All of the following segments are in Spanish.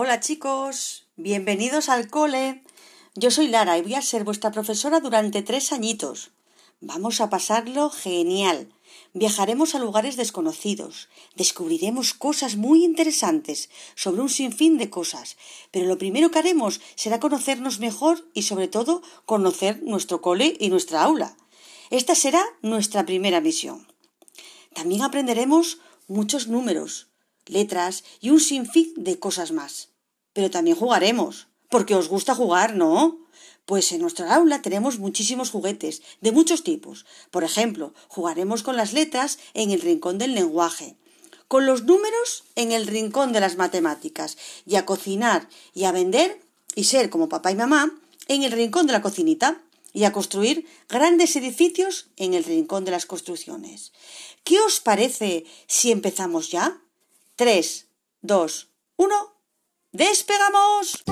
Hola chicos, bienvenidos al cole. Yo soy Lara y voy a ser vuestra profesora durante tres añitos. Vamos a pasarlo genial. Viajaremos a lugares desconocidos, descubriremos cosas muy interesantes sobre un sinfín de cosas, pero lo primero que haremos será conocernos mejor y sobre todo conocer nuestro cole y nuestra aula. Esta será nuestra primera misión. También aprenderemos muchos números, letras y un sinfín de cosas más. Pero también jugaremos, porque os gusta jugar, ¿no? Pues en nuestra aula tenemos muchísimos juguetes, de muchos tipos. Por ejemplo, jugaremos con las letras en el rincón del lenguaje, con los números en el rincón de las matemáticas, y a cocinar y a vender y ser como papá y mamá en el rincón de la cocinita y a construir grandes edificios en el rincón de las construcciones. ¿Qué os parece si empezamos ya? Tres, dos, uno. ¡Despegamos!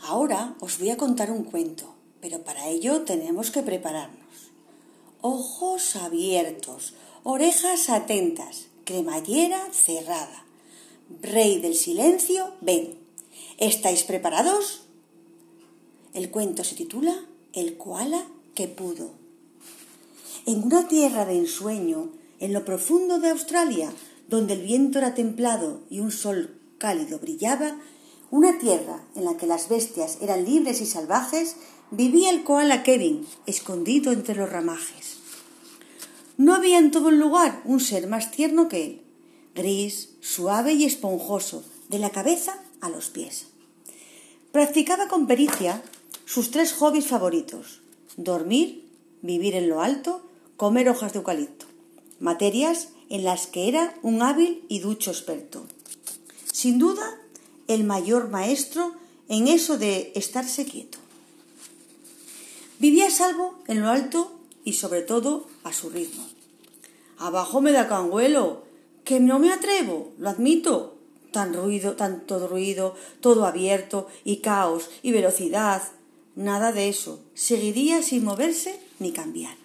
Ahora os voy a contar un cuento, pero para ello tenemos que prepararnos. Ojos abiertos, orejas atentas, cremallera cerrada. Rey del silencio, ven. ¿Estáis preparados? El cuento se titula El koala que pudo. En una tierra de ensueño, en lo profundo de Australia, donde el viento era templado y un sol cálido brillaba, una tierra en la que las bestias eran libres y salvajes, vivía el koala Kevin, escondido entre los ramajes. No había en todo el lugar un ser más tierno que él, gris, suave y esponjoso, de la cabeza a los pies. Practicaba con pericia sus tres hobbies favoritos dormir, vivir en lo alto, comer hojas de eucalipto, materias en las que era un hábil y ducho experto. Sin duda, el mayor maestro en eso de estarse quieto. Vivía a salvo en lo alto y sobre todo a su ritmo. Abajo me da canguelo, que no me atrevo, lo admito. Tan ruido, tanto ruido, todo abierto y caos y velocidad. Nada de eso. Seguiría sin moverse ni cambiar.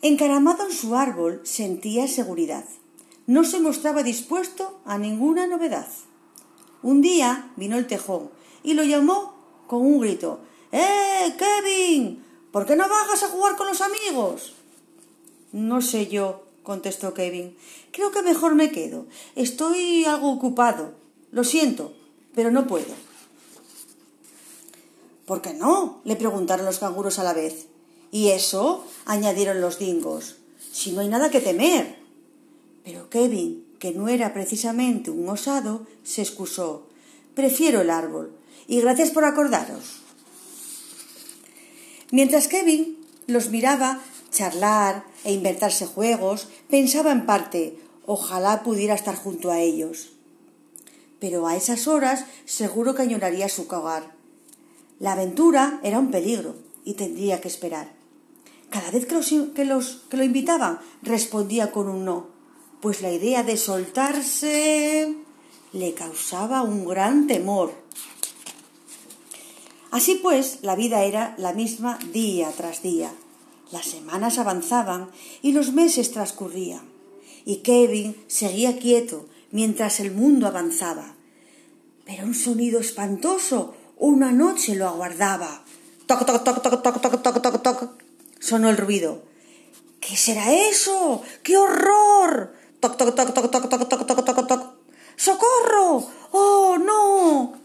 Encaramado en su árbol sentía seguridad no se mostraba dispuesto a ninguna novedad. Un día vino el tejón y lo llamó con un grito. ¡Eh, Kevin! ¿Por qué no bajas a jugar con los amigos? No sé yo, contestó Kevin. Creo que mejor me quedo. Estoy algo ocupado. Lo siento, pero no puedo. ¿Por qué no? le preguntaron los canguros a la vez. Y eso, añadieron los dingos, si no hay nada que temer. Pero Kevin, que no era precisamente un osado, se excusó. Prefiero el árbol. Y gracias por acordaros. Mientras Kevin los miraba charlar e inventarse juegos, pensaba en parte ojalá pudiera estar junto a ellos. Pero a esas horas seguro que añoraría su hogar. La aventura era un peligro y tendría que esperar. Cada vez que, los, que, los, que lo invitaban respondía con un no pues la idea de soltarse le causaba un gran temor. Así pues, la vida era la misma día tras día. Las semanas avanzaban y los meses transcurrían. Y Kevin seguía quieto mientras el mundo avanzaba. Pero un sonido espantoso una noche lo aguardaba. Toc, toc, toc, toc, toc, toc, toc, toc, toc. Sonó el ruido. ¿Qué será eso? ¡Qué horror! Toc, toc, toc, toc, toc, toc, toc, toc, toc, toc. ¡Socorro! ¡Oh, no!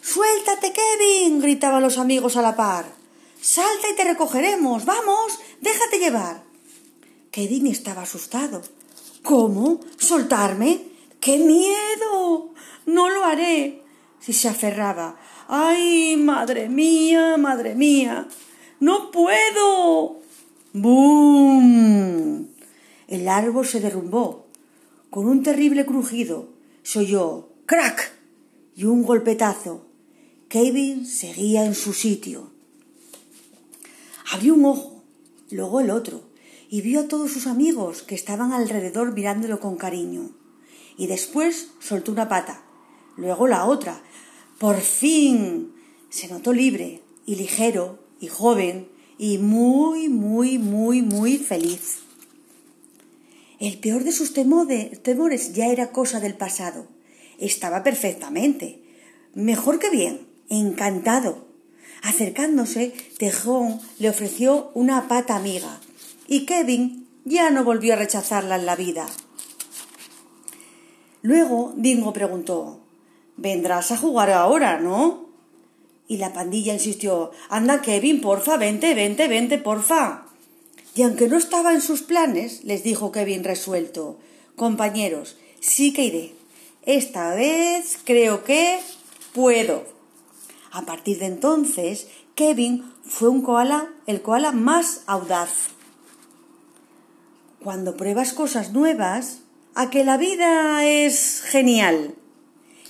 Suéltate, Kevin, gritaban los amigos a la par. Salta y te recogeremos. Vamos, déjate llevar. Kevin estaba asustado. ¿Cómo? ¿Soltarme? ¡Qué miedo! No lo haré. Si se aferraba. ¡Ay, madre mía, madre mía! ¡No puedo! ¡Bum! El árbol se derrumbó. Con un terrible crujido se oyó crack y un golpetazo. Kevin seguía en su sitio. Abrió un ojo, luego el otro, y vio a todos sus amigos que estaban alrededor mirándolo con cariño. Y después soltó una pata, luego la otra. Por fin se notó libre, y ligero y joven y muy, muy, muy, muy feliz. El peor de sus temores ya era cosa del pasado. Estaba perfectamente. Mejor que bien. Encantado. Acercándose, Tejón le ofreció una pata amiga y Kevin ya no volvió a rechazarla en la vida. Luego Dingo preguntó Vendrás a jugar ahora, ¿no? Y la pandilla insistió Anda, Kevin, porfa, vente, vente, vente, porfa. Y aunque no estaba en sus planes, les dijo Kevin resuelto Compañeros, sí que iré. Esta vez creo que puedo. A partir de entonces, Kevin fue un koala, el koala más audaz. Cuando pruebas cosas nuevas, a que la vida es genial.